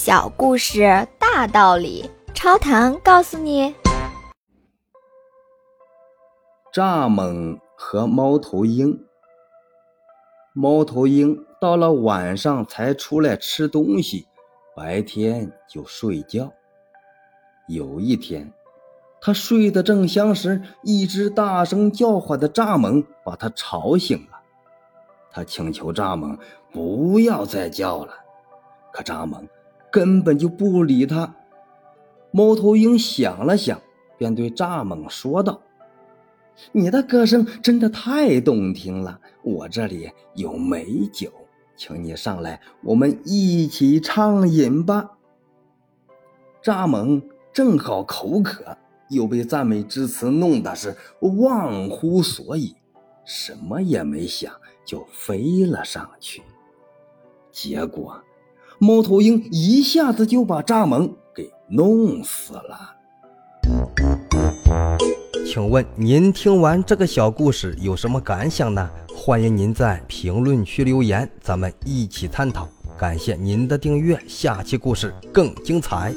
小故事大道理，超糖告诉你：蚱蜢和猫头鹰。猫头鹰到了晚上才出来吃东西，白天就睡觉。有一天，他睡得正香时，一只大声叫唤的蚱蜢把他吵醒了。他请求蚱蜢不要再叫了，可蚱蜢根本就不理他。猫头鹰想了想，便对蚱蜢说道：“你的歌声真的太动听了，我这里有美酒，请你上来，我们一起畅饮吧。”蚱蜢正好口渴，又被赞美之词弄得是忘乎所以，什么也没想。就飞了上去，结果猫头鹰一下子就把蚱蜢给弄死了。请问您听完这个小故事有什么感想呢？欢迎您在评论区留言，咱们一起探讨。感谢您的订阅，下期故事更精彩。